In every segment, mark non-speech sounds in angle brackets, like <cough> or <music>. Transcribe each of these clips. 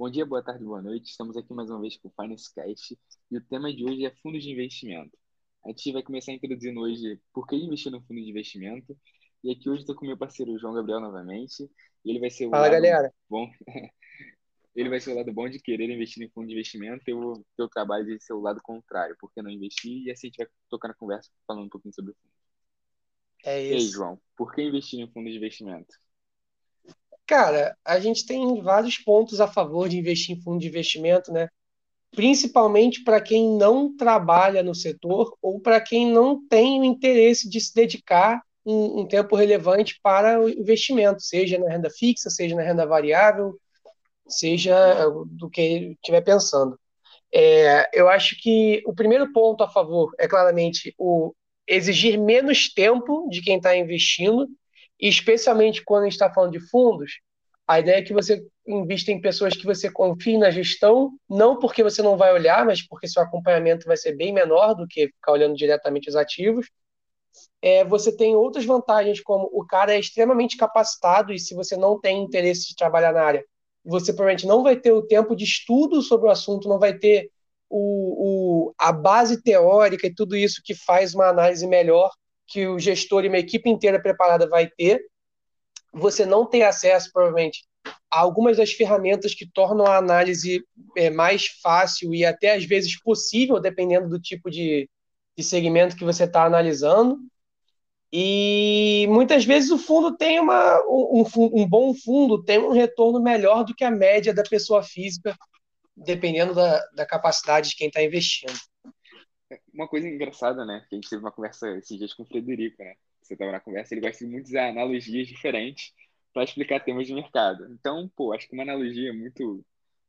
Bom dia, boa tarde, boa noite. Estamos aqui mais uma vez com o Finance Cast e o tema de hoje é fundos de investimento. A gente vai começar introduzindo hoje por que investir no fundo de investimento. E aqui hoje estou com meu parceiro João Gabriel novamente. E ele vai ser o Fala, lado galera. bom. <laughs> ele vai ser o lado bom de querer investir em fundo de investimento. Eu o trabalho de ser o lado contrário, porque não investir. E assim a gente vai tocar na conversa falando um pouquinho sobre o fundo. É E aí, isso. João, por que investir em fundo de investimento? Cara, a gente tem vários pontos a favor de investir em fundo de investimento, né? Principalmente para quem não trabalha no setor ou para quem não tem o interesse de se dedicar um, um tempo relevante para o investimento, seja na renda fixa, seja na renda variável, seja do que estiver pensando. É, eu acho que o primeiro ponto a favor é claramente o exigir menos tempo de quem está investindo, especialmente quando a gente está falando de fundos, a ideia é que você invista em pessoas que você confie na gestão, não porque você não vai olhar, mas porque seu acompanhamento vai ser bem menor do que ficar olhando diretamente os ativos. É, você tem outras vantagens, como o cara é extremamente capacitado, e se você não tem interesse de trabalhar na área, você provavelmente não vai ter o tempo de estudo sobre o assunto, não vai ter o, o, a base teórica e tudo isso que faz uma análise melhor que o gestor e uma equipe inteira preparada vai ter. Você não tem acesso, provavelmente, a algumas das ferramentas que tornam a análise é, mais fácil e até às vezes possível, dependendo do tipo de, de segmento que você está analisando. E muitas vezes o fundo tem uma, um, um, bom fundo, tem um retorno melhor do que a média da pessoa física, dependendo da, da capacidade de quem está investindo. Uma coisa engraçada, né? Que a gente teve uma conversa esses dias com o Frederico, né? Você estava na conversa, ele gosta de muitas analogias diferentes para explicar temas de mercado. Então, pô, acho que uma analogia muito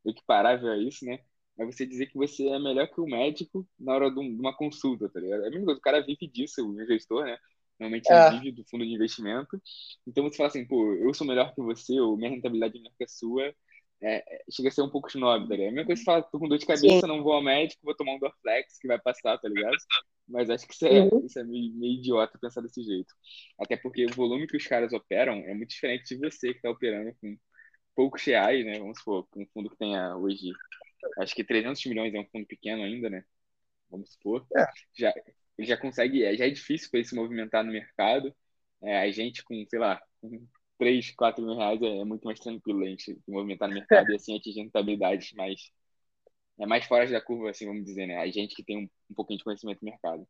equiparável a isso, né? É você dizer que você é melhor que o médico na hora de uma consulta, tá ligado? É a mesma coisa, o cara vive disso, o gestor, né? Normalmente É. vive do fundo de investimento. Então você fala assim, pô, eu sou melhor que você, ou minha rentabilidade é melhor que a sua. É, chega a ser um pouco snob, tá ligado? É a mesma coisa que fala, tô com dor de cabeça, não vou ao médico, vou tomar um Dorflex que vai passar, tá ligado? Mas acho que isso é, Uhum. isso é meio, meio idiota pensar desse jeito. Até porque o volume que os caras operam é muito diferente de você que está operando com poucos reais, né? Vamos supor, com um fundo que tenha hoje, acho que 300 milhões é um fundo pequeno ainda, né? Vamos supor. É. Já, ele já consegue, é, já é difícil para ele se movimentar no mercado. É, a gente com, sei lá, com 3, 4 mil reais é, é muito mais tranquilo a gente movimentar no mercado e assim atingir rentabilidades mais, é mais fora da curva, assim, vamos dizer, né? A gente que tem um, um pouquinho de conhecimento do mercado.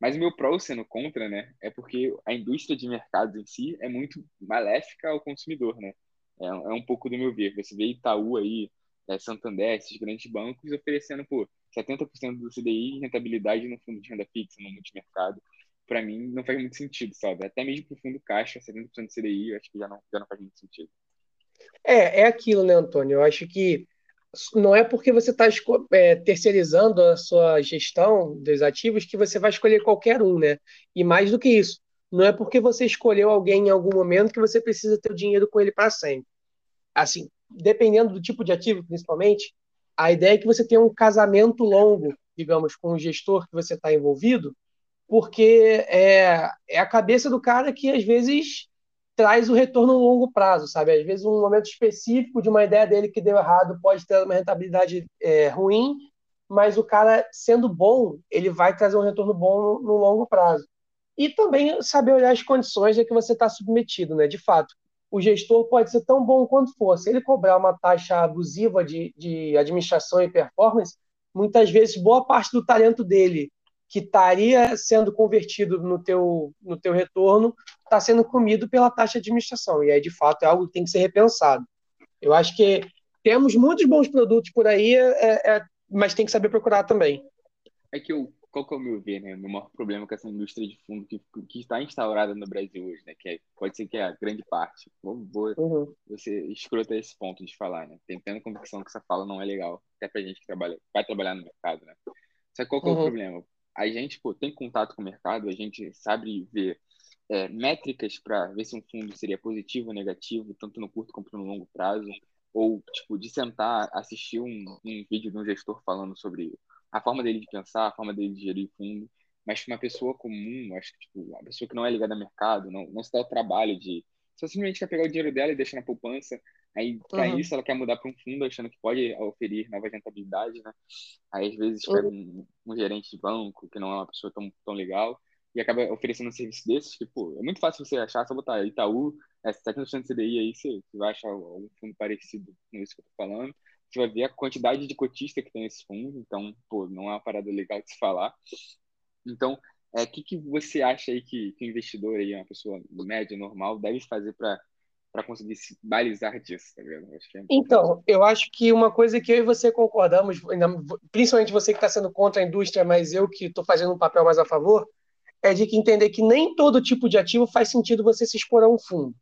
Mas o meu pró sendo contra, né, é porque a indústria de mercados em si é muito maléfica ao consumidor, né? É, é um pouco do meu ver. Você vê Itaú aí, é, Santander, esses grandes bancos oferecendo, pô, 70% do CDI em rentabilidade no fundo de renda fixa, no multimercado. Para mim, não faz muito sentido, sabe? Até mesmo para o fundo caixa, 70% do CDI, eu acho que já não, já não faz muito sentido. É, é aquilo, né, Antônio? Eu acho que não é porque você está terceirizando a sua gestão dos ativos que você vai escolher qualquer um, né? E mais do que isso, não é porque você escolheu alguém em algum momento que você precisa ter o dinheiro com ele para sempre. Assim, dependendo do tipo de ativo, principalmente, a ideia é que você tenha um casamento longo, digamos, com o gestor que você está envolvido, porque é, é a cabeça do cara que às vezes traz o retorno no longo prazo, sabe? Às vezes um momento específico de uma ideia dele que deu errado pode ter uma rentabilidade é, ruim, mas o cara sendo bom, ele vai trazer um retorno bom no, no longo prazo. E também saber olhar as condições a que você está submetido, né? De fato, o gestor pode ser tão bom quanto for. Se ele cobrar uma taxa abusiva de, de administração e performance, muitas vezes boa parte do talento dele que estaria sendo convertido no teu, no teu retorno está sendo comido pela taxa de administração. E aí, de fato, é algo que tem que ser repensado. Eu acho que temos muitos bons produtos por aí, é, é, mas tem que saber procurar também. É que eu, qual que é o meu ver, né? O meu maior problema com essa indústria de fundo que, que está instaurada no Brasil hoje, né? Que é, pode ser que é a grande parte. Vou, vou Uhum. você escrota esse ponto de falar, né? Tem plena convicção que essa fala não é legal, até pra gente que trabalha, vai trabalhar no mercado, né? Só que qual que é o Uhum. problema? A gente, pô, tem contato com o mercado, a gente sabe ver é, métricas para ver se um fundo seria positivo ou negativo, tanto no curto quanto no longo prazo, ou, tipo, de sentar, assistir um, um vídeo de um gestor falando sobre a forma dele de pensar, a forma dele de gerir fundo, mas uma pessoa comum, acho que, tipo, uma pessoa que não é ligada ao mercado, não, não se dá o trabalho de só simplesmente quer pegar o dinheiro dela e deixar na poupança, Aí, para uhum. isso, ela quer mudar para um fundo achando que pode oferir nova rentabilidade, né? Aí, às vezes, pega um, um, gerente de banco, que não é uma pessoa tão, tão legal, e acaba oferecendo um serviço desses, que, pô, é muito fácil você achar, só botar Itaú, é, 7% de CDI aí, você, você vai achar algum fundo parecido com isso que eu tô falando. Você vai ver a quantidade de cotista que tem nesse fundo, então, pô, não é uma parada legal de se falar. Então, o é, que, que você acha aí que, que o investidor aí, uma pessoa média, normal, deve fazer para para conseguir se balizar disso, tá vendo? É então, eu acho que uma coisa que eu e você concordamos, principalmente você que está sendo contra a indústria, mas eu que estou fazendo um papel mais a favor, é de que entender que nem todo tipo de ativo faz sentido você se expor a um fundo.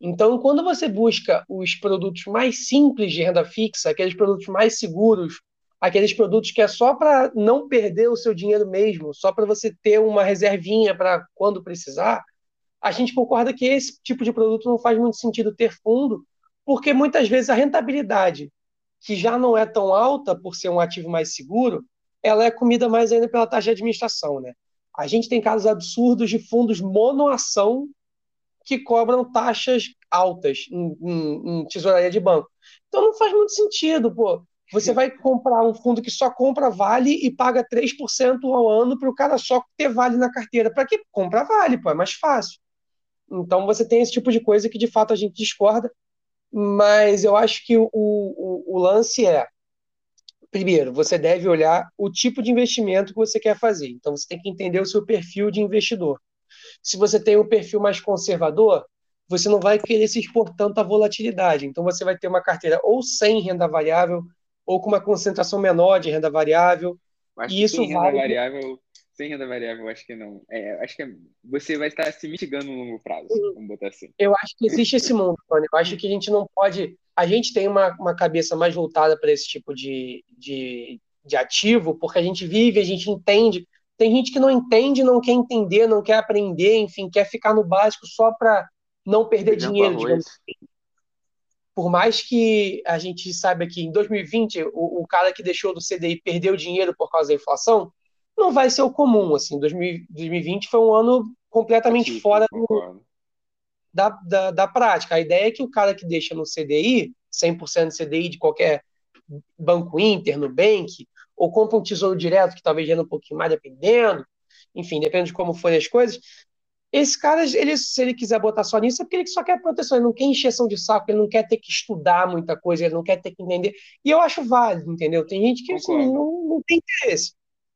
Então, quando você busca os produtos mais simples de renda fixa, aqueles produtos mais seguros, aqueles produtos que é só para não perder o seu dinheiro mesmo, só para você ter uma reservinha para quando precisar, a gente concorda que esse tipo de produto não faz muito sentido ter fundo, porque muitas vezes a rentabilidade, que já não é tão alta por ser um ativo mais seguro, ela é comida mais ainda pela taxa de administração, né? A gente tem casos absurdos de fundos monoação que cobram taxas altas em, em, em tesouraria de banco. Então não faz muito sentido, pô. Você vai comprar um fundo que só compra vale e paga 3% ao ano para o cara só ter vale na carteira. Para que compra vale, pô, é mais fácil. Então você tem esse tipo de coisa que de fato a gente discorda, mas eu acho que o, o, o lance é primeiro, você deve olhar o tipo de investimento que você quer fazer. Então, você tem que entender o seu perfil de investidor. Se você tem um perfil mais conservador, você não vai querer se expor tanto à volatilidade. Então, você vai ter uma carteira ou sem renda variável, ou com uma concentração menor de renda variável. Mas e isso renda vale... variável sem renda variável, acho que não. É, acho que você vai estar se mitigando no longo prazo, uhum. vamos botar assim. Eu acho que existe esse mundo, Tony. Eu acho que a gente não pode. A gente tem uma, uma cabeça mais voltada para esse tipo de, de, de ativo, porque a gente vive, a gente entende. Tem gente que não entende, não quer entender, não quer aprender, enfim, quer ficar no básico só para não perder dinheiro, digamos assim. Por mais que a gente saiba que em 2020 o, o cara que deixou do CDI perdeu dinheiro por causa da inflação, não vai ser o comum. Assim, 2020 foi um ano completamente fora do, da, da, da, prática. A ideia é que o cara que deixa no CDI, 100% de CDI de qualquer banco Inter, Nubank, ou compra um tesouro direto, que talvez gere um pouquinho mais, dependendo, enfim, depende de como forem as coisas. Esse cara, ele, se ele quiser botar só nisso, é porque ele só quer proteção, ele não quer encheção de saco, ele não quer ter que estudar muita coisa, ele não quer ter que entender. E eu acho válido, entendeu? Tem gente que assim, não, não tem interesse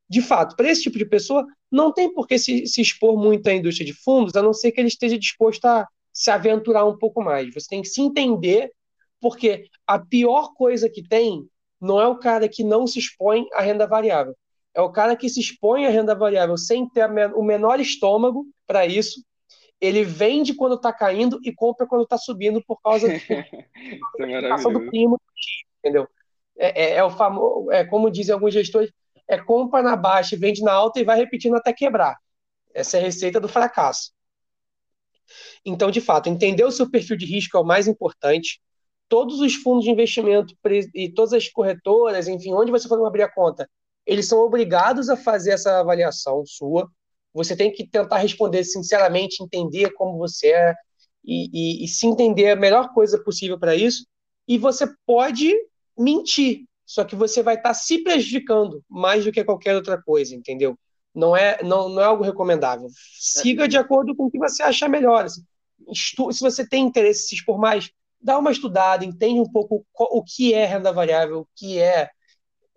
de fato, para esse tipo de pessoa, não tem por que se, se, expor muito à indústria de fundos, a não ser que ele esteja disposto a se aventurar um pouco mais. Você tem que se entender, porque a pior coisa que tem não é o cara que não se expõe à renda variável. É o cara que se expõe à renda variável sem ter o menor estômago para isso. Ele vende quando está caindo e compra quando está subindo por causa é do primo, entendeu? É, é, é o famoso, é como dizem alguns gestores, é compra na baixa, vende na alta e vai repetindo até quebrar. Essa é a receita do fracasso. Então, de fato, entender o seu perfil de risco é o mais importante. Todos os fundos de investimento e todas as corretoras, enfim, onde você for abrir a conta, eles são obrigados a fazer essa avaliação sua. Você tem que tentar responder sinceramente, entender como você é e, e, e se entender a melhor coisa possível para isso. E você pode mentir, só que você vai estar tá se prejudicando mais do que qualquer outra coisa, entendeu? Não é, não, não é algo recomendável. Siga de acordo com o que você achar melhor. Assim. Estu se você tem interesse em se expor mais, dá uma estudada, entende um pouco o que é renda variável, o que é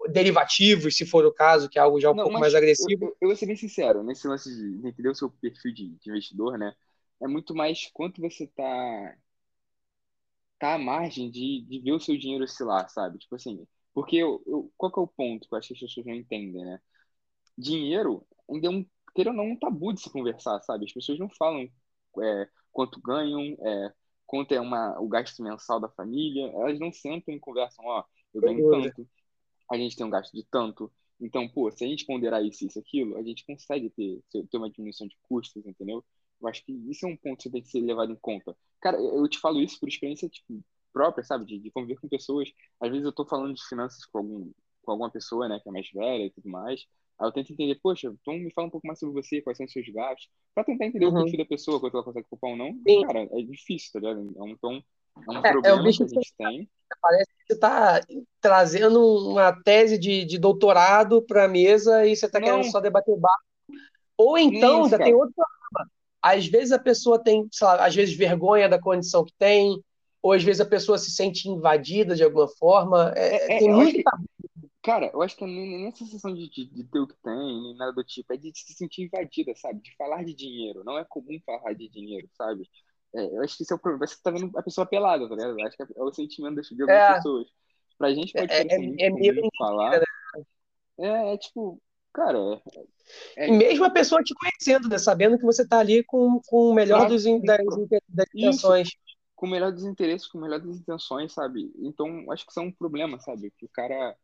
derivativos, se for o caso, que é algo já um não, pouco mais agressivo. Eu, eu, vou ser bem sincero, nesse lance de entender o seu perfil de, de investidor, né? É muito mais quanto você está tá à margem de, de ver o seu dinheiro oscilar, sabe? Tipo assim, porque eu, eu, qual que é o ponto que eu acho que as pessoas não entendem, né? Dinheiro ainda é um, queira ou não, um tabu de se conversar, sabe? As pessoas não falam é, quanto ganham, é, quanto é uma, o gasto mensal da família, elas não sentam e conversam, ó, eu ganho tanto, a gente tem um gasto de tanto, então, pô, se a gente ponderar isso, isso, aquilo, a gente consegue ter, ter uma diminuição de custos, entendeu? Eu acho que isso é um ponto que tem que ser levado em conta. Cara, eu te falo isso por experiência, tipo, própria, sabe? De, de conviver com pessoas. Às vezes eu estou falando de finanças com, algum, com alguma pessoa, né, que é mais velha e tudo mais. Aí eu tento entender, poxa, então me fala um pouco mais sobre você, quais são os seus gastos, para tentar entender uhum. o perfil da pessoa, quanto ela consegue poupar ou não. Sim. Cara, é difícil, tá ligado? Então, É um é, problema é um que a gente tem. Parece que você está trazendo uma tese de, de doutorado para a mesa e você está querendo só debater baixo. Ou então, ainda tem outro problema. Às vezes a pessoa tem, sei lá, às vezes vergonha da condição que tem, ou às vezes a pessoa se sente invadida de alguma forma. É, é, tem muito. Que, cara, eu acho que nem essa sensação de, de, de, ter o que tem, nem nada do tipo, é de se sentir invadida, sabe? De falar de dinheiro. Não é comum falar de dinheiro, sabe? É, eu acho que isso é o problema. Você tá vendo a pessoa pelada, tá ligado? Eu acho que é, é o sentimento das, de algumas é. pessoas. Pra gente pode é, parecer é, muito é, falar. Né? É, é tipo, cara. É, é mesmo a pessoa te conhecendo, né? Sabendo que você tá ali com, com o melhor dos, das, das intenções. Com o melhor dos interesses, com o melhor das intenções, sabe? Então, acho que isso é um problema, sabe? Que o cara.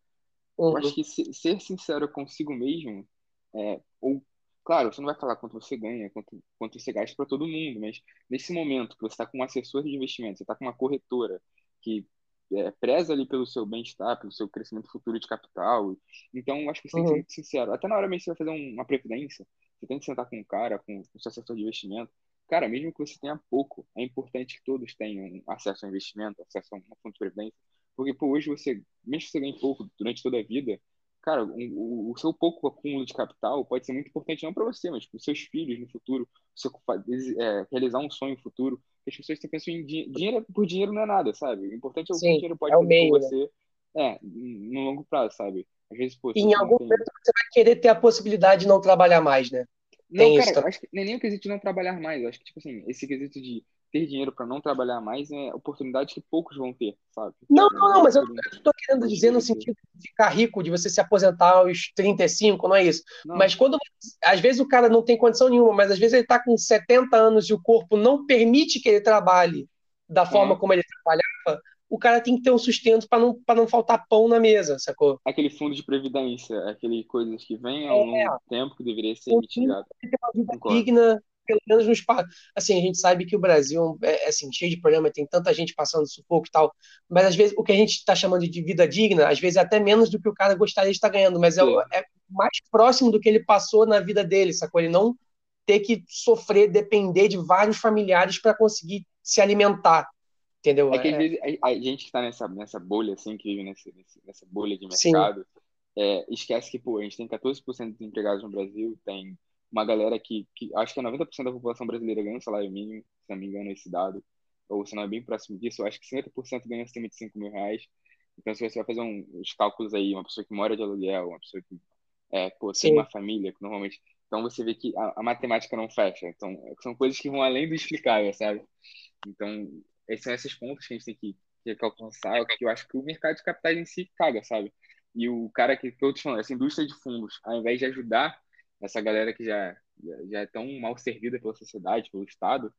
Uhum. Eu acho que ser sincero consigo mesmo, é, ou Claro, você não vai falar quanto você ganha, quanto, quanto você gasta para todo mundo, mas nesse momento que você está com um assessor de investimento, você está com uma corretora que é, preza ali pelo seu bem-estar, pelo seu crescimento futuro de capital, então acho que você tem que ser uhum. muito sincero. Até na hora mesmo que você vai fazer uma previdência, você tem que sentar com um cara, com, com o seu assessor de investimento. Cara, mesmo que você tenha pouco, é importante que todos tenham acesso ao investimento, acesso a um fundo de previdência, porque pô, hoje você, mesmo que você ganhe pouco durante toda a vida, cara, o, o seu pouco acúmulo de capital pode ser muito importante não para você, mas para os seus filhos no futuro, você, é, realizar um sonho futuro. As pessoas têm pensam em dinheiro por dinheiro não é nada, sabe? O importante é o que o dinheiro pode é fazer meio, por né? você é, no longo prazo, sabe? Às vezes, pô, em algum tem... momento você vai querer ter a possibilidade de não trabalhar mais, né? Não, tem cara, isso acho que nem, nem o quesito de não trabalhar mais. Eu acho que, tipo assim, esse quesito de ter dinheiro para não trabalhar mais é oportunidade que poucos vão ter, sabe? Não, não, não, mas eu estou querendo dizer no sentido de ficar rico, de você se aposentar aos 35, não é isso. Não. Mas quando, às vezes o cara não tem condição nenhuma, mas às vezes ele está com 70 anos e o corpo não permite que ele trabalhe da forma é. como ele trabalhava, o cara tem que ter um sustento para não, não faltar pão na mesa, sacou? Aquele fundo de previdência, aquele coisas que vem ao é. longo do tempo que deveria ser mitigado. Ter uma vida digna pelo menos nos assim a gente sabe que o Brasil é, é assim cheio de problema tem tanta gente passando sufoco e tal mas às vezes o que a gente está chamando de vida digna às vezes é até menos do que o cara gostaria de estar ganhando mas é, é, mais próximo do que ele passou na vida dele sacou ele não ter que sofrer depender de vários familiares para conseguir se alimentar entendeu é que às vezes a, gente que está nessa nessa bolha assim que vive nessa, nessa bolha de mercado é, esquece que pô a gente tem 14% de empregados no Brasil tem uma galera que, que acho que é 90% da população brasileira ganha um salário mínimo, se não me engano, esse dado, ou se não é bem próximo disso, acho que 50% ganha acima de 5 mil reais. Então, se você vai fazer um, os cálculos aí, uma pessoa que mora de aluguel, uma pessoa que é, pô, tem uma família, que normalmente. Então, você vê que a, a, matemática não fecha. Então, são coisas que vão além do explicável, sabe? Então, esses são esses pontos que a gente tem que, que alcançar, que eu acho que o mercado de capitais em si caga, sabe? E o cara que, que eu te falando, essa indústria de fundos, ao invés de ajudar essa galera que já, já é tão mal servida pela sociedade, pelo Estado,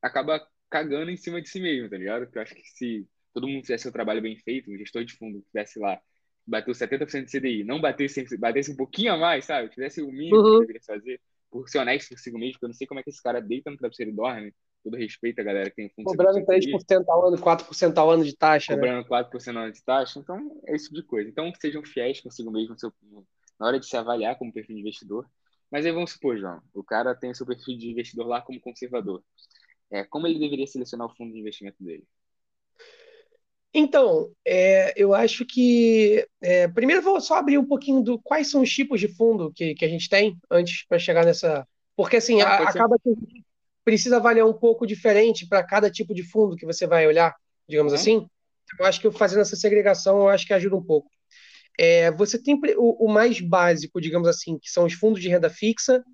acaba cagando em cima de si mesmo, tá ligado? Porque eu acho que se todo mundo fizesse o trabalho bem feito, o gestor de fundo tivesse lá, bateu 70% de CDI, não batesse, batesse um pouquinho a mais, sabe? Tivesse o mínimo uhum. que deveria fazer, por ser honesto consigo mesmo, porque eu não sei como é que esse cara deita no travesseiro e dorme, todo respeito a galera que tem fundo. Cobrando 3% ao ano, 4% ao ano de taxa, né? Cobrando né? 4% ao ano de taxa, então é esse tipo de coisa. Então sejam fiéis consigo mesmo seu, na hora de se avaliar como perfil de investidor. Mas aí vamos supor, João, o cara tem o seu perfil de investidor lá como conservador. É, como ele deveria selecionar o fundo de investimento dele? Então, é, eu acho que. É, primeiro, vou só abrir um pouquinho do quais são os tipos de fundo que, que a gente tem antes para chegar nessa. Porque, assim, ah, a, acaba que precisa avaliar um pouco diferente para cada tipo de fundo que você vai olhar, digamos uhum. assim. Eu acho que fazendo essa segregação, eu acho que ajuda um pouco. É, você tem o, o, mais básico, digamos assim, que são os fundos de renda fixa,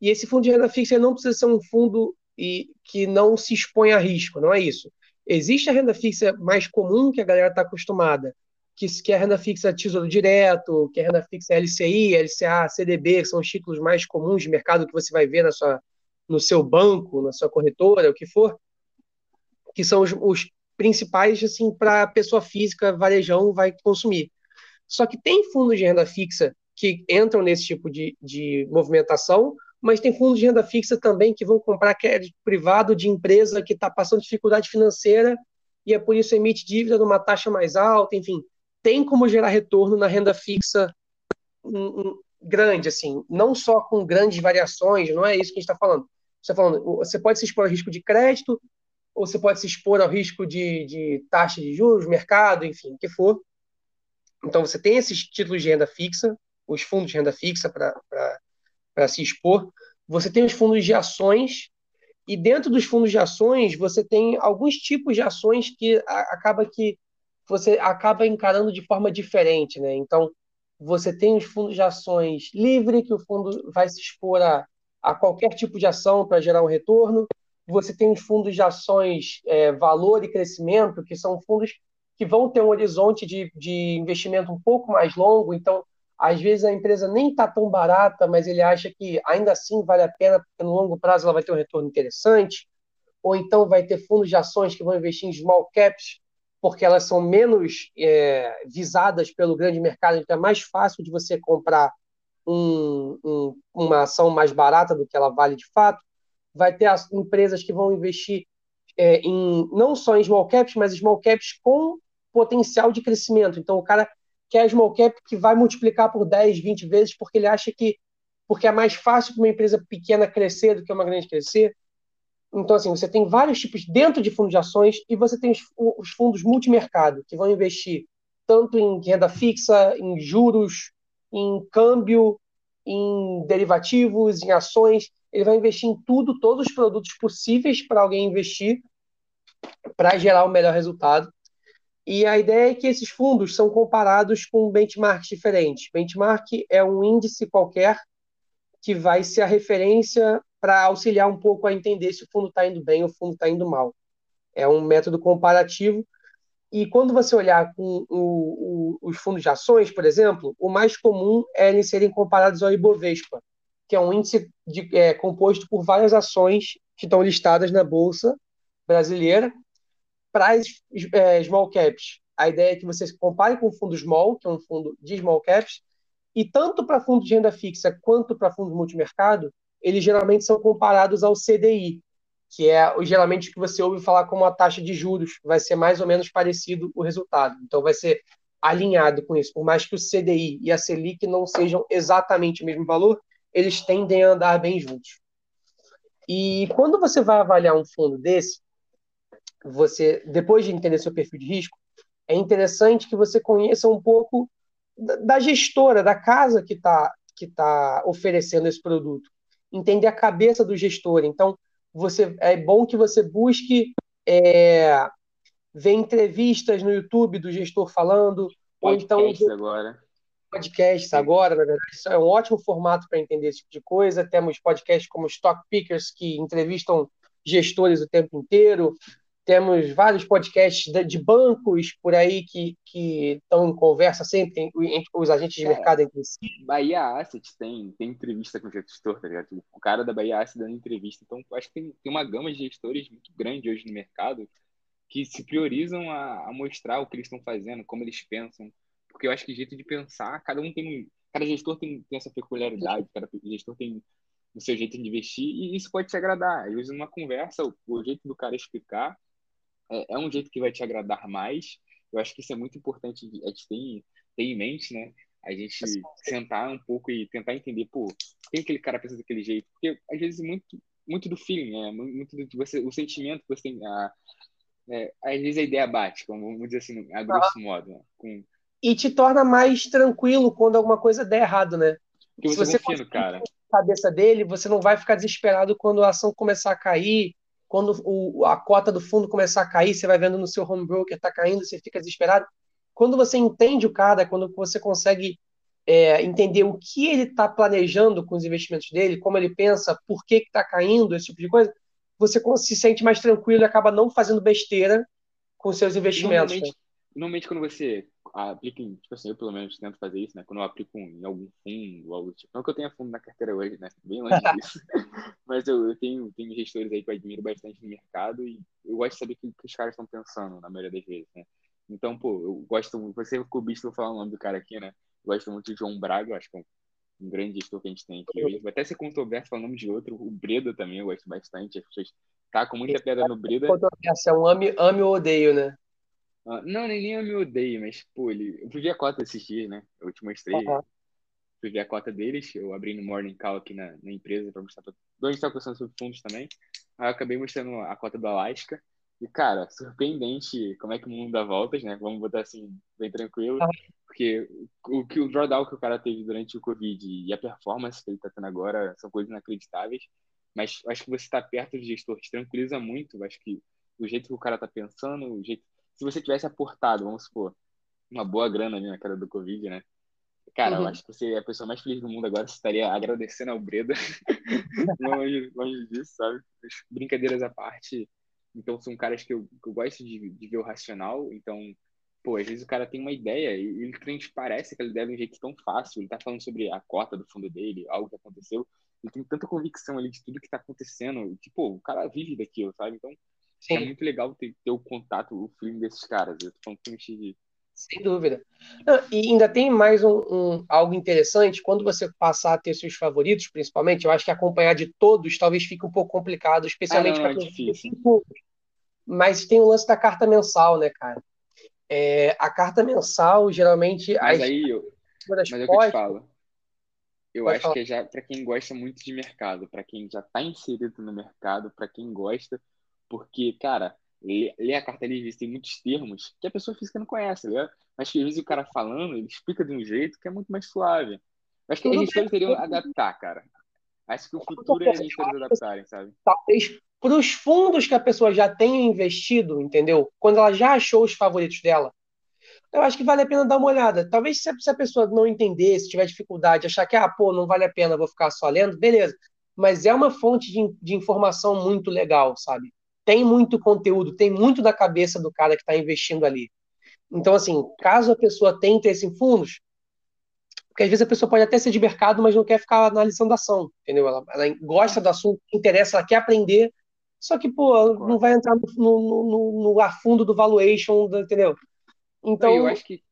e esse fundo de renda fixa não precisa ser um fundo e, que não se expõe a risco, não é isso. Existe a renda fixa mais comum que a galera está acostumada, que, que é a renda fixa Tesouro Direto, que é a renda fixa LCI, LCA, CDB, que são os títulos mais comuns de mercado que você vai ver na sua, no seu banco, na sua corretora, o que for, que são os, os principais assim para a pessoa física, varejão, vai consumir. Só que tem fundos de renda fixa que entram nesse tipo de, de movimentação, mas tem fundos de renda fixa também que vão comprar crédito privado de empresa que está passando dificuldade financeira e é por isso emite dívida numa taxa mais alta, enfim, tem como gerar retorno na renda fixa um, um, grande, assim, não só com grandes variações, não é isso que a gente está falando. Você, tá falando. você pode se expor ao risco de crédito, ou você pode se expor ao risco de, de taxa de juros, mercado, enfim, o que for. Então, você tem esses títulos de renda fixa, os fundos de renda fixa para se expor. Você tem os fundos de ações, e dentro dos fundos de ações, você tem alguns tipos de ações que acaba que você acaba encarando de forma diferente, né? Então, você tem os fundos de ações livre, que o fundo vai se expor a, a qualquer tipo de ação para gerar um retorno. Você tem os fundos de ações é, valor e crescimento, que são fundos que vão ter um horizonte de, de investimento um pouco mais longo. Então, às vezes a empresa nem está tão barata, mas ele acha que ainda assim vale a pena, porque no longo prazo ela vai ter um retorno interessante. Ou então vai ter fundos de ações que vão investir em small caps, porque elas são menos é, visadas pelo grande mercado, então é mais fácil de você comprar um, um, uma ação mais barata do que ela vale de fato. Vai ter as empresas que vão investir é, em não só em small caps, mas small caps com potencial de crescimento. Então o cara que é small cap que vai multiplicar por 10, 20 vezes, porque ele acha que porque é mais fácil para uma empresa pequena crescer do que uma grande crescer. Então, assim, você tem vários tipos dentro de fundos de ações e você tem os, os fundos multimercado, que vão investir tanto em renda fixa, em juros, em câmbio, em derivativos, em ações. Ele vai investir em tudo, todos os produtos possíveis para alguém investir para gerar o melhor resultado. E a ideia é que esses fundos são comparados com benchmarks diferentes. Benchmark é um índice qualquer que vai ser a referência para auxiliar um pouco a entender se o fundo está indo bem ou o fundo está indo mal. É um método comparativo. E quando você olhar com o, o, os fundos de ações, por exemplo, o mais comum é eles serem comparados ao Ibovespa, que é um índice de, é, composto por várias ações que estão listadas na Bolsa brasileira. Para as é, small caps, a ideia é que você compare com o fundo small, que é um fundo de small caps, e tanto para fundos de renda fixa quanto para fundos multimercado, eles geralmente são comparados ao CDI, que é geralmente o que você ouve falar como a taxa de juros, vai ser mais ou menos parecido o resultado. Então vai ser alinhado com isso. Por mais que o CDI e a Selic não sejam exatamente o mesmo valor, eles tendem a andar bem juntos. E quando você vai avaliar um fundo desse, você, depois de entender seu perfil de risco, é interessante que você conheça um pouco da gestora, da casa que está que tá oferecendo esse produto. Entender a cabeça do gestor. Então, você é bom que você busque é, ver entrevistas no YouTube do gestor falando, Podcast ou então agora. Podcasts agora, na verdade, isso é um ótimo formato para entender esse tipo de coisa. Temos podcasts como Stock Pickers que entrevistam gestores o tempo inteiro. Temos vários podcasts de bancos por aí que, que estão em conversa sempre entre os agentes de mercado entre si. Bahia Asset tem, tem entrevista com o gestor, tá ligado? Tipo, o cara da Bahia Asset dando entrevista. Então, acho que tem, tem uma gama de gestores muito grande hoje no mercado que se priorizam a, a mostrar o que eles estão fazendo, como eles pensam. Porque eu acho que jeito de pensar, cada um tem. Cada gestor tem, tem essa peculiaridade, cada gestor tem o seu jeito de investir, e isso pode te agradar. Às vezes, numa conversa, o, o jeito do cara explicar é, é um jeito que vai te agradar mais. Eu acho que isso é muito importante a gente ter, ter em mente, né? A gente sentar um pouco e tentar entender, pô, tem aquele cara pensa daquele jeito? Porque às vezes muito, muito do feeling, né? Muito do você, o sentimento que você tem. A, é, às vezes a ideia bate, como vamos dizer assim, a grosso modo. Né? Com... E te torna mais tranquilo quando alguma coisa der errado, né? Porque você, Se você confia no cara. A cabeça dele, você não vai ficar desesperado quando a ação começar a cair, quando o, a cota do fundo começar a cair, você vai vendo no seu home broker, está caindo, você fica desesperado. Quando você entende o cara, quando você consegue é, entender o que ele está planejando com os investimentos dele, como ele pensa, por que está caindo, esse tipo de coisa, você se sente mais tranquilo e acaba não fazendo besteira com seus investimentos. Normalmente, né? normalmente quando você aplica em, tipo assim, eu pelo menos tento fazer isso, né? Quando eu aplico em algum fundo, algo tipo. Não que eu tenha fundo na carteira hoje, né? Bem longe <laughs> disso. <laughs> Mas eu, eu, tenho, tenho gestores aí que eu admiro bastante no mercado e eu gosto de saber o que, que os caras estão pensando, na maioria das vezes, né? Então, pô, eu gosto. Você, clubista, vou falar o nome do cara aqui, né? Eu gosto muito de João Braga, acho que é um, um grande gestor que a gente tem aqui. Vai até ser controverso falar o nome de outro. O Breda também eu gosto bastante. As pessoas com muita pedra no Breda. Essa é um ame, ame ou odeio, né? Ah, não, nem, nem eu me odeio, mas, pô, ele... eu ver a cota esses dias, né? Eu te mostrei. Uhum. Fui ver a cota deles. Eu abri no Morning Call aqui na, na empresa para mostrar pra... onde está conversando sobre fundos também. Aí eu acabei mostrando a cota do Alaska. E, cara, surpreendente como é que o mundo dá voltas, né? Vamos botar assim, bem tranquilo. Ah. Porque o que o drawdown que o cara teve durante o Covid e a performance que ele tá tendo agora são coisas inacreditáveis. Mas acho que você está perto do gestor te tranquiliza muito. Acho que o jeito que o cara tá pensando, o jeito. Se você tivesse aportado, vamos supor, uma boa grana ali na cara do Covid, né? Cara, uhum. eu acho que você é a pessoa mais feliz do mundo agora. Você estaria agradecendo ao Breda. <laughs> longe, longe disso, sabe? Brincadeiras à parte. Então, são caras que eu, que eu gosto de, de ver o racional. Então, pô, às vezes o cara tem uma ideia e ele transparece que ele deve de um jeito tão fácil. Ele tá falando sobre a cota do fundo dele, algo que aconteceu. Ele tem tanta convicção ali de tudo que tá acontecendo. Tipo, o cara vive daquilo, sabe? Então, Sim. é muito legal ter, ter o contato, o feeling desses caras. Eu tô falando de sem dúvida. e ainda tem mais um, um, algo interessante, quando você passar a ter seus favoritos, principalmente, eu acho que acompanhar de todos talvez fique um pouco complicado, especialmente ah, para quem Mas tem o lance da carta mensal, né, cara? É, a carta mensal, geralmente. Mas as, aí, eu, mas é o que eu te falo. Eu Pode acho falar. que é já para quem gosta muito de mercado, para quem já está inserido no mercado, para quem gosta, porque, cara, ler, a carta livre tem muitos termos que a pessoa física não conhece, né? Mas que às vezes o cara falando, ele explica de um jeito que é muito mais suave. Acho que a gente teriam adaptar, cara. Acho que o futuro é a gente adaptarem, sabe? Talvez para os fundos que a pessoa já tenha investido, entendeu? Quando ela já achou os favoritos dela, eu acho que vale a pena dar uma olhada. Talvez se a pessoa não entender, se tiver dificuldade, achar que, ah, pô, não vale a pena, vou ficar só lendo, beleza. Mas é uma fonte de, de informação muito legal, sabe? Tem muito conteúdo, tem muito da cabeça do cara que está investindo ali. Então, assim, caso a pessoa tenha interesse em fundos, porque às vezes a pessoa pode até ser de mercado, mas não quer ficar analisando a ação, entendeu? Ela, ela gosta do assunto, interessa, ela quer aprender, só que, pô, não vai entrar no, no, no, no a fundo do valuation, entendeu? Então. Eu acho que.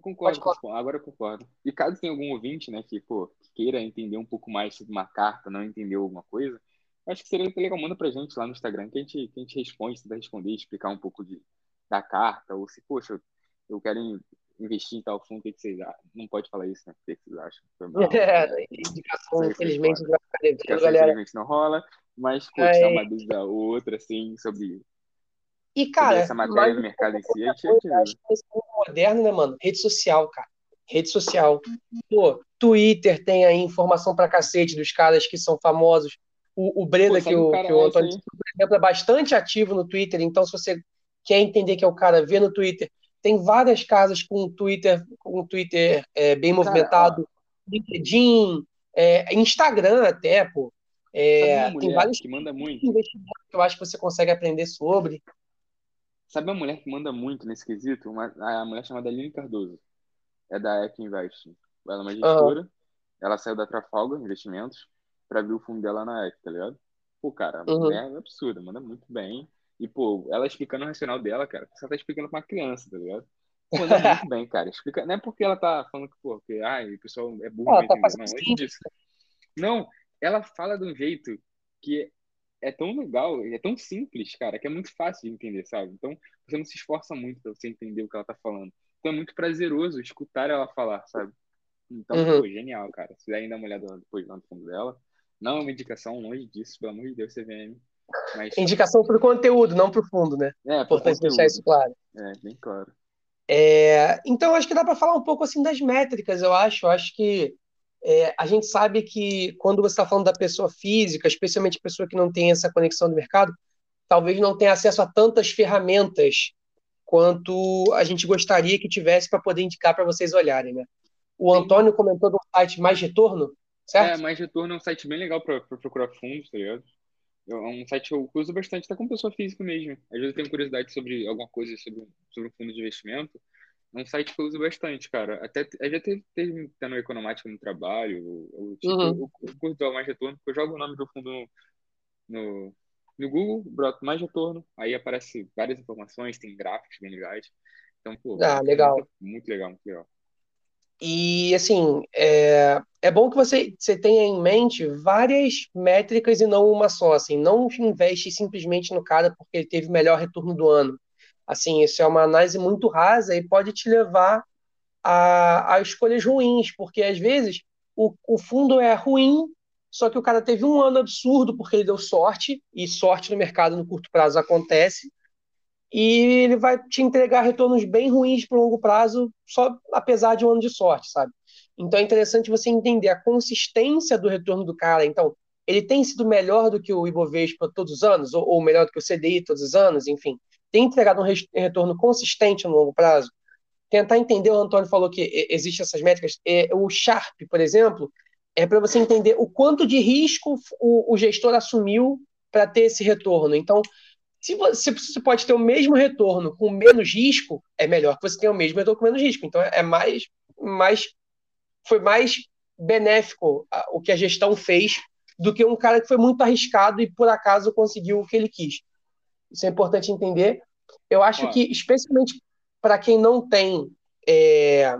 Concordo, concordo, agora eu concordo. E caso tenha algum ouvinte, né, que, pô, queira entender um pouco mais sobre uma carta, não entendeu alguma coisa, Acho que seria legal, manda pra gente lá no Instagram que a gente, que a gente responde, tenta responder, explicar um pouco de, da carta, ou se, poxa, eu quero investir em tal fundo, o que, vocês acham? Não pode falar isso, né? O que, vocês acham? <laughs> É, indicação, infelizmente, não vai galera. Infelizmente não rola, mas, pô, é... uma dúvida ou outra, assim, sobre e, cara, essa matéria no mercado em si, a gente acho moderno, né, mano? Rede social, cara. Rede social. Pô, Twitter tem aí informação pra cacete dos caras que são famosos. O, o Breda, Pô, que, o, que o Antônio, por exemplo, é bastante ativo no Twitter, então se você quer entender que é o cara, vê no Twitter. Tem várias casas com Twitter, com Twitter é, bem cara, movimentado. LinkedIn, é, Instagram até, pô. É, tem vários que manda muito. que eu acho que você consegue aprender sobre. Sabe uma mulher que manda muito nesse quesito? Uma, a mulher chamada Aline Cardoso. É da Invest. Ela é uma gestora. Uhum. Ela saiu da Trafalgar Investimentos pra ver o fundo dela na época, tá ligado? Pô, cara, uhum. é absurda, manda muito bem. E, pô, ela explicando o racional dela, cara, você tá explicando pra uma criança, tá ligado? Manda <laughs> muito bem, cara. Explica... Não é porque ela tá falando que, pô, que ai, o pessoal é burro, ela tá não, é disso. Não, ela fala de um jeito que é tão legal, é tão simples, cara, que é muito fácil de entender, sabe? Então, você não se esforça muito pra você entender o que ela tá falando. Então, é muito prazeroso escutar ela falar, sabe? Então, uhum. pô, genial, cara. Se der ainda uma olhada depois lá no fundo dela, não é uma indicação, longe disso, pelo amor de Deus, CVM. Mas... Indicação para o conteúdo, não para o fundo, né? É, importante deixar isso claro. É, bem claro. É, então, acho que dá para falar um pouco assim das métricas, eu acho. Eu acho que é, a gente sabe que quando você está falando da pessoa física, especialmente pessoa que não tem essa conexão do mercado, talvez não tenha acesso a tantas ferramentas quanto a gente gostaria que tivesse para poder indicar para vocês olharem, né? O Antônio comentou do site Mais Retorno, Certo? É, mais retorno é um site bem legal para procurar fundos, tá ligado? É um site que eu uso bastante, tá com pessoa física mesmo. Às vezes eu tenho curiosidade sobre alguma coisa sobre, sobre um fundo de investimento. É um site que eu uso bastante, cara. Até já teve, teve tendo economática no trabalho. Ou, tipo, uhum. eu, eu curto mais retorno, porque eu jogo o nome do fundo no, no, no Google, broto mais retorno, aí aparece várias informações, tem gráficos bem legais. Então, pô, ah, legal. Muito, muito legal, muito legal. E, assim, é, é bom que você, você tenha em mente várias métricas e não uma só. Assim, não investe simplesmente no cara porque ele teve o melhor retorno do ano. Assim, isso é uma análise muito rasa e pode te levar a, a escolhas ruins, porque às vezes o, o fundo é ruim, só que o cara teve um ano absurdo porque ele deu sorte, e sorte no mercado no curto prazo acontece, e ele vai te entregar retornos bem ruins para longo prazo, só apesar de um ano de sorte, sabe? Então é interessante você entender a consistência do retorno do cara. Então, ele tem sido melhor do que o Ibovespa todos os anos, ou, ou melhor do que o CDI todos os anos, enfim. Tem entregado um retorno consistente no longo prazo. Tentar entender, o Antônio falou que existem essas métricas. É, o Sharp, por exemplo, é para você entender o quanto de risco o, o gestor assumiu para ter esse retorno. Então, se você, você, pode ter o mesmo retorno com menos risco, é melhor que você tenha o mesmo retorno com menos risco. Então é mais, mais foi mais benéfico o que a gestão fez do que um cara que foi muito arriscado e por acaso conseguiu o que ele quis. Isso é importante entender. Eu acho que, especialmente para quem não tem é,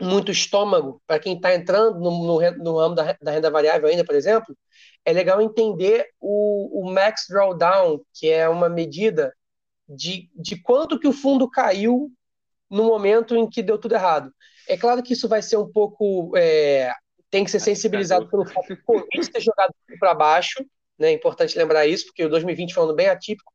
muito estômago, para quem está entrando no, no, no ramo da, da, renda variável ainda, por exemplo, é legal entender o, o Max Drawdown, que é uma medida de, de quanto que o fundo caiu no momento em que deu tudo errado. É claro que isso vai ser um pouco. É, tem que ser sensibilizado pelo fato do Covid ter jogado para baixo, né? É importante lembrar isso, porque o 2020 foi um ano bem atípico.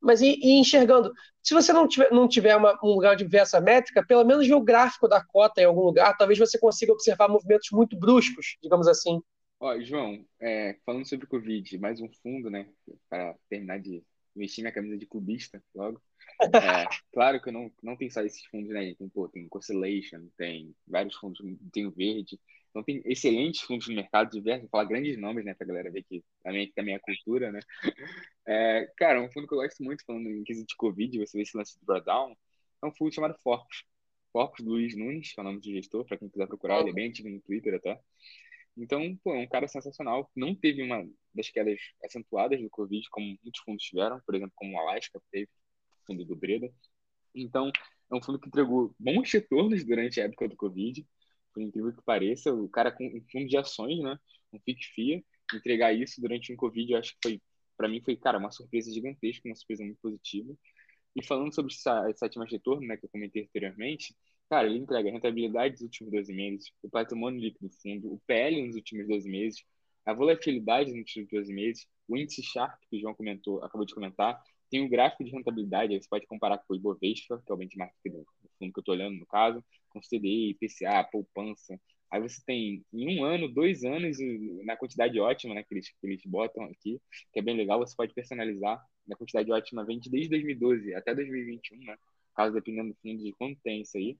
Mas e, e enxergando, se você não tiver, não tiver uma, um lugar de ver essa métrica, pelo menos ver o gráfico da cota em algum lugar, talvez você consiga observar movimentos muito bruscos, digamos assim, Ó, João, é, falando sobre Covid, mais um fundo, né? Para terminar de vestir minha camisa de clubista logo. É, <laughs> claro que não, não tem só esses fundos, né? Tem, pô, tem Constellation, tem vários fundos, tem o Verde. Então tem excelentes fundos no mercado diversos, vou falar grandes nomes, né? Pra galera ver que também, também é cultura, né? <laughs> É, cara, um fundo que eu gosto muito, falando em quesito de Covid, você vê esse lance do drawdown, é um fundo chamado Forks. Forks Luiz Nunes, que é o nome do gestor, para quem quiser procurar, ele é bem antigo no Twitter até. Então, pô, é um cara sensacional. Não teve uma das quedas acentuadas do Covid, como muitos fundos tiveram, por exemplo, como o Alaska teve, fundo do Breda. Então, é um fundo que entregou bons retornos durante a época do Covid, por incrível que pareça. O cara com um fundo de ações, né, um FIC-FIA, entregar isso durante um Covid, eu acho que foi, para mim, foi, cara, uma surpresa gigantesca, uma surpresa muito positiva. E falando sobre taxa de retorno, né, que eu comentei anteriormente, Cara, ele entrega a rentabilidade dos últimos 12 meses, o patrimônio líquido do fundo, o PL nos últimos 12 meses, a volatilidade nos últimos 12 meses, o índice Sharp, que o João comentou, acabou de comentar, tem o gráfico de rentabilidade, aí você pode comparar com o Ibovespa, que é o benchmark fundo que eu estou olhando no caso, com CDI, IPCA, poupança. Aí você tem em um ano, dois anos, na quantidade ótima né, que, eles, que eles botam aqui, que é bem legal, você pode personalizar. Na quantidade ótima vem desde 2012 até 2021, né? Caso dependendo do fundo de quanto tem isso aí.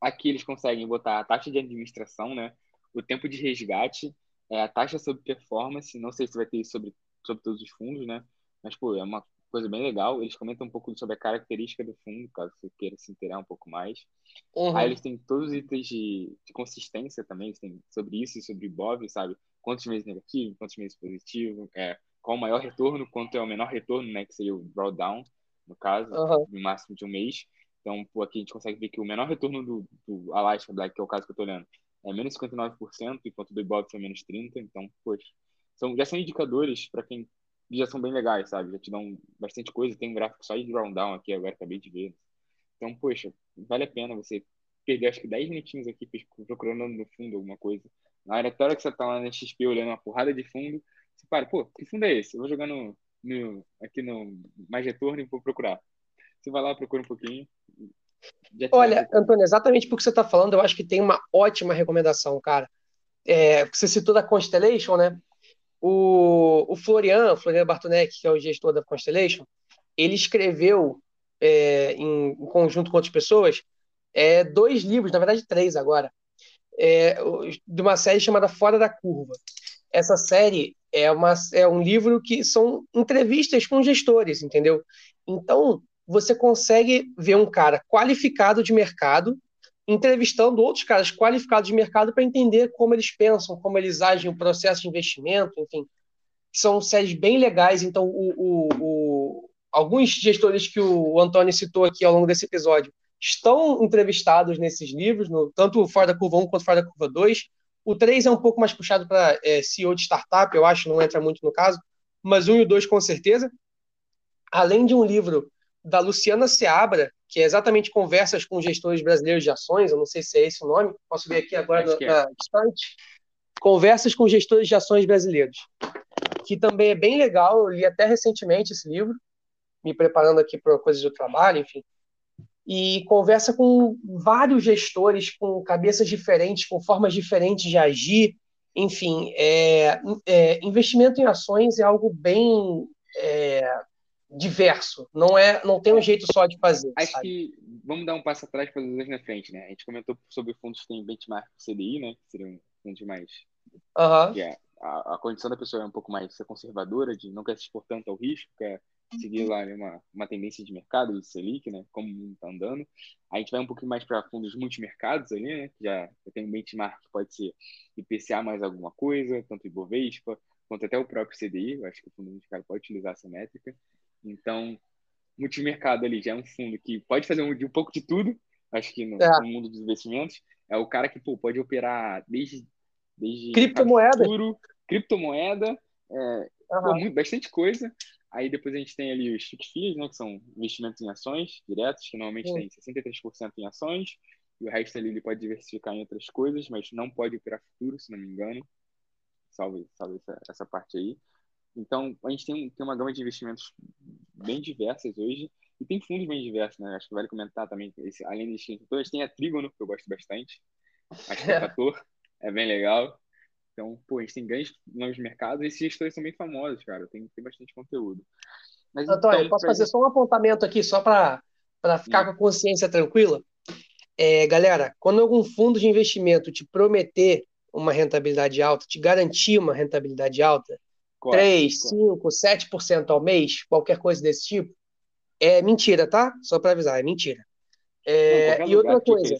Aqui eles conseguem botar a taxa de administração, né? O tempo de resgate, é, a taxa sobre performance, não sei se vai ter isso sobre, sobre todos os fundos, né? Mas, pô, é uma coisa bem legal. Eles comentam um pouco sobre a característica do fundo, caso você queira se inteirar um pouco mais. Uhum. Aí eles têm todos os itens de, de consistência também, eles têm sobre isso e sobre BOV, sabe? Quantos meses negativo, quantos meses positivo, é, qual o maior retorno, quanto é o menor retorno, né? Que seria o drawdown, no caso, uhum. no máximo de um mês. Então, pô, aqui a gente consegue ver que o menor retorno do, do Alaska Black, que é o caso que eu estou olhando, é menos 59%, enquanto do Ibov foi menos 30%. Então, poxa, são, já são indicadores para quem já são bem legais, sabe? Já te dão bastante coisa. Tem um gráfico só de down aqui agora, acabei de ver. Então, poxa, vale a pena você perder acho que 10 minutinhos aqui procurando no fundo alguma coisa. Na hora, hora que você tá lá na XP olhando uma porrada de fundo, você para, pô, que fundo é esse? Eu vou jogar no, no, aqui no Mais Retorno e vou procurar. Você vai lá, procura um pouquinho. Olha, Antônio, exatamente porque você está falando, eu acho que tem uma ótima recomendação, cara. É, você citou da Constellation, né? O, o Florian, Florian Bartonek, que é o gestor da Constellation, ele escreveu é, em, em, conjunto com outras pessoas é, dois livros, na verdade três agora, é, de uma série chamada Fora da Curva. Essa série é, uma, é um livro que são entrevistas com gestores, entendeu? Então, você consegue ver um cara qualificado de mercado entrevistando outros caras qualificados de mercado para entender como eles pensam, como eles agem, o processo de investimento, enfim. São séries bem legais. Então, o, o, o, alguns gestores que o Antônio citou aqui ao longo desse episódio estão entrevistados nesses livros, no, tanto Fora da Curva 1 quanto Fora da Curva 2. O 3 é um pouco mais puxado para é, CEO de startup, eu acho, não entra muito no caso, mas um e o 2 com certeza. Além de um livro da Luciana Seabra, que é exatamente conversas com gestores brasileiros de ações, eu não sei se é esse o nome, posso ver aqui agora no, é. Conversas com gestores de ações brasileiros, que também é bem legal, eu li até recentemente esse livro. me preparando aqui para coisas do trabalho, enfim, e conversa com vários gestores com cabeças diferentes, com formas diferentes de agir. Enfim, é, é, investimento em ações é algo bem é, diverso. Não é, não tem um jeito só de fazer. Acho sabe? que vamos dar um passo atrás para os na frente, né? A gente comentou sobre fundos que têm benchmark CDI, né? Que seriam fundos mais Uhum. que é, a, a condição da pessoa é um pouco mais ser conservadora, de não quer se expor tanto ao risco, quer seguir lá né, uma, uma tendência de mercado, de Selic, né, como o mundo está andando. A gente vai um pouquinho mais para fundos multimercados ali, né, que já, já tem um benchmark que pode ser IPCA mais alguma coisa, tanto Ibovespa, quanto até o próprio CDI, eu acho que o fundo multimercado pode utilizar essa métrica. Então, multimercado ali já é um fundo que pode fazer um, um pouco de tudo, acho que no, É. no mundo dos investimentos, é o cara que pô, pode operar desde, desde Criptomoeda. futuro, criptomoeda, é, pô, Aham. muito, bastante coisa. Aí depois a gente tem ali os FIIs, né, que são investimentos em ações diretos, que normalmente Hum. tem 63% em ações, e o resto ali ele pode diversificar em outras coisas, mas não pode operar futuro, se não me engano. Salve, salve essa, essa parte aí. Então, a gente tem, tem uma gama de investimentos bem diversas hoje, e tem fundos bem diversos, né? Acho que vale comentar também, esse, além desses todos, tem a Trígono, que eu gosto bastante. Acho que é <laughs> fator, é bem legal. Então, pô, a gente tem grandes nomes de mercado, e esses gestores são bem famosos, cara. Tem, tem bastante conteúdo. Mas, Antônio, então, posso fazer gente- só um apontamento aqui, só para ficar Hum. com a consciência tranquila? É, galera, quando algum fundo de investimento te prometer uma rentabilidade alta, te garantir uma rentabilidade alta, Corre, 3, corre. 5, 7% ao mês, qualquer coisa desse tipo, é mentira, tá? Só para avisar, é mentira. É, e outra coisa,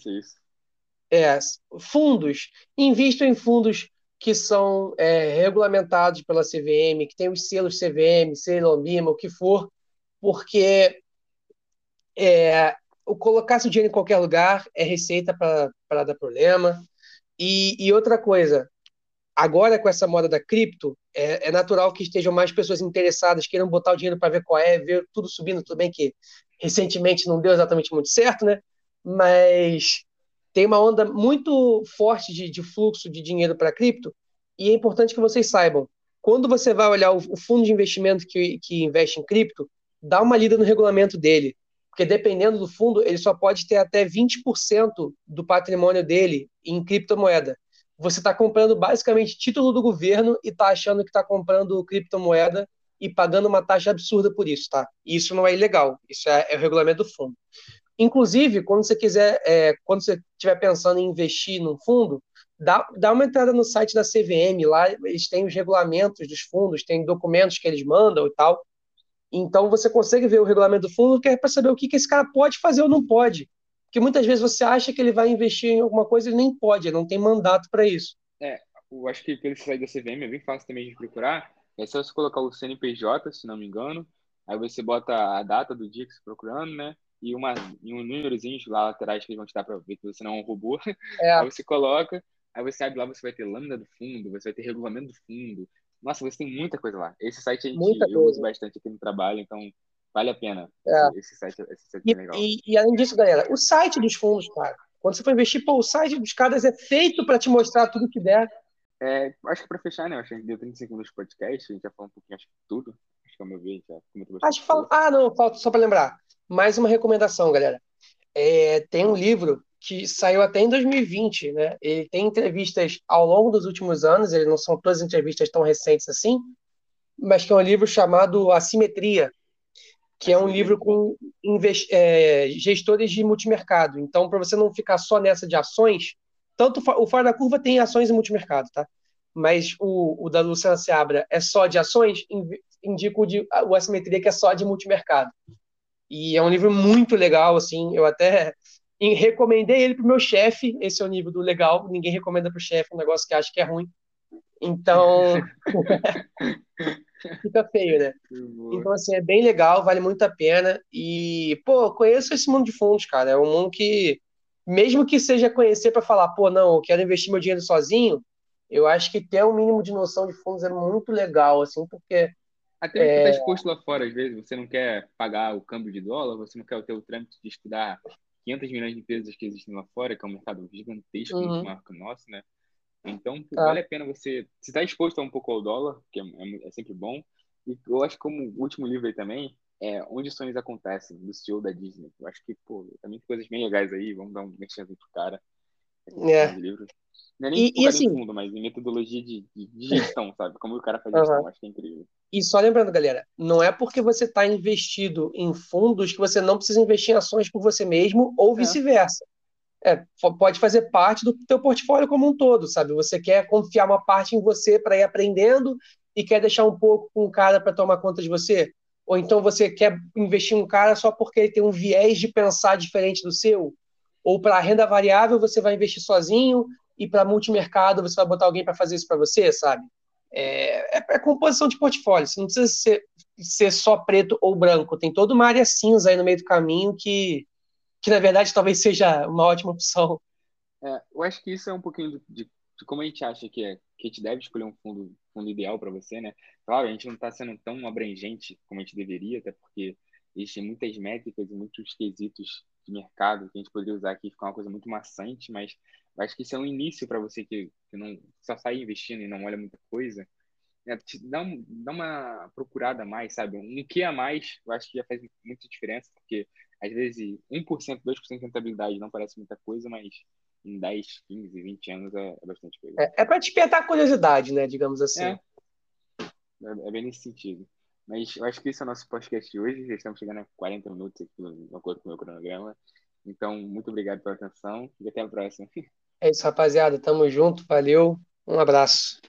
é, fundos, invistam em fundos que são é, regulamentados pela CVM, que tem os selos CVM, Ceylon Lima, o que for, porque é, o colocar seu dinheiro em qualquer lugar é receita para dar problema. E, e outra coisa, agora com essa moda da cripto, é, é natural que estejam mais pessoas interessadas, queiram botar o dinheiro para ver qual é, ver tudo subindo, tudo bem que recentemente não deu exatamente muito certo, né? Mas tem uma onda muito forte de, de fluxo de dinheiro para cripto, e é importante que vocês saibam, quando você vai olhar o, o fundo de investimento que, que investe em cripto, dá uma lida no regulamento dele, porque dependendo do fundo, ele só pode ter até 20% do patrimônio dele em criptomoeda. Você está comprando basicamente título do governo e está achando que está comprando criptomoeda e pagando uma taxa absurda por isso, tá? Isso não é ilegal, isso é, é o regulamento do fundo. Inclusive, quando você quiser, é, quando você estiver pensando em investir num fundo, dá, dá uma entrada no site da CVM, lá eles têm os regulamentos dos fundos, tem documentos que eles mandam e tal. Então você consegue ver o regulamento do fundo, que é para saber o que, que esse cara pode fazer ou não pode. Porque muitas vezes você acha que ele vai investir em alguma coisa e ele nem pode, ele não tem mandato para isso. Eu acho que pelo site da CVM é bem fácil também de procurar. É só você colocar o CNPJ, se não me engano. Aí você bota a data do dia que você está procurando, né? E, uma, e um númerozinho lá laterais que eles vão te dar para ver que você não é um robô. <laughs> É, Aí você coloca, aí você abre lá, você vai ter lâmina do fundo, você vai ter regulamento do fundo. Nossa, você tem muita coisa lá. Esse site a gente, Muita eu coisa. uso bastante aqui no trabalho, então vale a pena. É. Esse, site, esse site E, é legal. e- e além disso, galera, o site dos fundos, cara. Quando você for investir, pô, o site dos caras é feito para te mostrar tudo que der. É, acho que para fechar, né? Acho que a gente deu 35 minutos de podcast, a gente já falou um pouquinho, acho que tudo. Acho que ao meu ver, a gente já comentou bastante. Acho que fala... Ah, não, falta só para lembrar. Mais uma recomendação, galera. É, tem um livro que saiu até em 2020, né? Ele tem entrevistas ao longo dos últimos anos, ele não são todas entrevistas tão recentes assim, mas que é um livro chamado Assimetria, que é um livro com é, gestores de multimercado. Então, para você não ficar só nessa de ações, tanto o Fora da Curva tem ações e multimercado, tá? Mas o, o da Luciana Seabra é só de ações, indico o, de, o Assimetria, que é só de multimercado. E é um livro muito legal, assim, eu até <laughs> em- recomendei ele pro meu chefe, esse é o nível do legal, ninguém recomenda pro chefe um negócio que acha que é ruim. Então, <laughs> <laughs> fica feio, né? <laughs> Então, assim, é bem legal, vale muito a pena. E, pô, conheço esse mundo de fundos, cara. É um mundo que, mesmo que seja conhecer para falar, pô, não, eu quero investir meu dinheiro sozinho, eu acho que ter um mínimo de noção de fundos é muito legal, assim, porque Até você está exposto lá fora, às vezes, você não quer pagar o câmbio de dólar, você não quer ter o trâmite de estudar 500 milhões de empresas que existem lá fora, que é um mercado gigantesco, Uhum. muito maior que o nosso, né? Então, Tá. vale a pena você... Se está exposto a um pouco ao dólar, que é, é é sempre bom. E eu acho que como último livro aí também, é Onde Sonhos Acontecem, do CEO da Disney. Eu acho que, pô, também tem coisas bem legais aí, vamos dar um mexendo pro cara. É. Não é nem E- e assim- fundo, mas em metodologia de, de, gestão, <laughs> sabe? Como o cara faz gestão, acho que é incrível. E só lembrando, galera, não é porque você está investido em fundos que você não precisa investir em ações por você mesmo ou vice-versa. É, fo- pode fazer parte do teu portfólio como um todo, sabe? Você quer confiar uma parte em você para ir aprendendo e quer deixar um pouco com o cara para tomar conta de você? Ou então você quer investir um cara só porque ele tem um viés de pensar diferente do seu? Ou para renda variável você vai investir sozinho e para multimercado você vai botar alguém para fazer isso para você, sabe? É, é, é composição de portfólio. Você não precisa ser, ser só preto ou branco. Tem toda uma área cinza aí no meio do caminho que, que na verdade, talvez seja uma ótima opção. É, eu acho que isso é um pouquinho de, de como a gente acha que é, que a gente deve escolher um fundo, fundo ideal para você, né? Claro, a gente não está sendo tão abrangente como a gente deveria, até porque existem muitas métricas e muitos quesitos de mercado que a gente poderia usar aqui, ficar uma coisa muito maçante, mas acho que isso é um início para você que, que não só sai investindo e não olha muita coisa. É, dá, um, dá uma procurada a mais, sabe? Um que a mais, eu acho que já faz muita diferença, porque às vezes 1%, 2% de rentabilidade não parece muita coisa, mas em 10, 15, 20 anos é, é bastante coisa. É, é para despertar a curiosidade, né? Digamos assim. É. É, é bem nesse sentido. Mas eu acho que esse é o nosso podcast de hoje. Já estamos chegando a 40 minutos aqui, de acordo com o meu cronograma. Então, muito obrigado pela atenção e até a próxima. É isso, rapaziada. Tamo junto. Valeu. Um abraço.